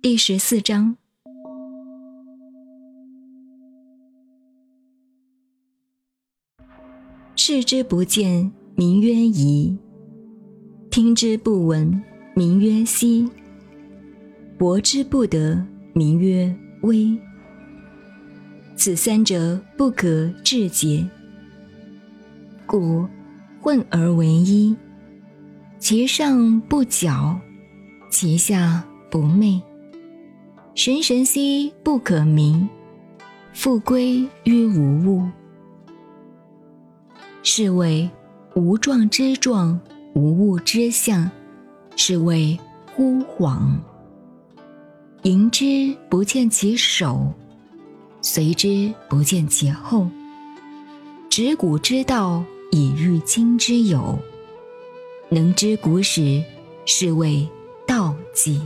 第十四章：视之不见，名曰夷；听之不闻，名曰希；博之不得，名曰微。此三者，不可致诘。故混而为一，其上不矫，其下不昧。神神兮不可名，复归于无物。是谓无状之状，无物之象，是谓惚恍。迎之不见其首，随之不见其后。执古之道。以御今之有，能知古始，是谓道纪。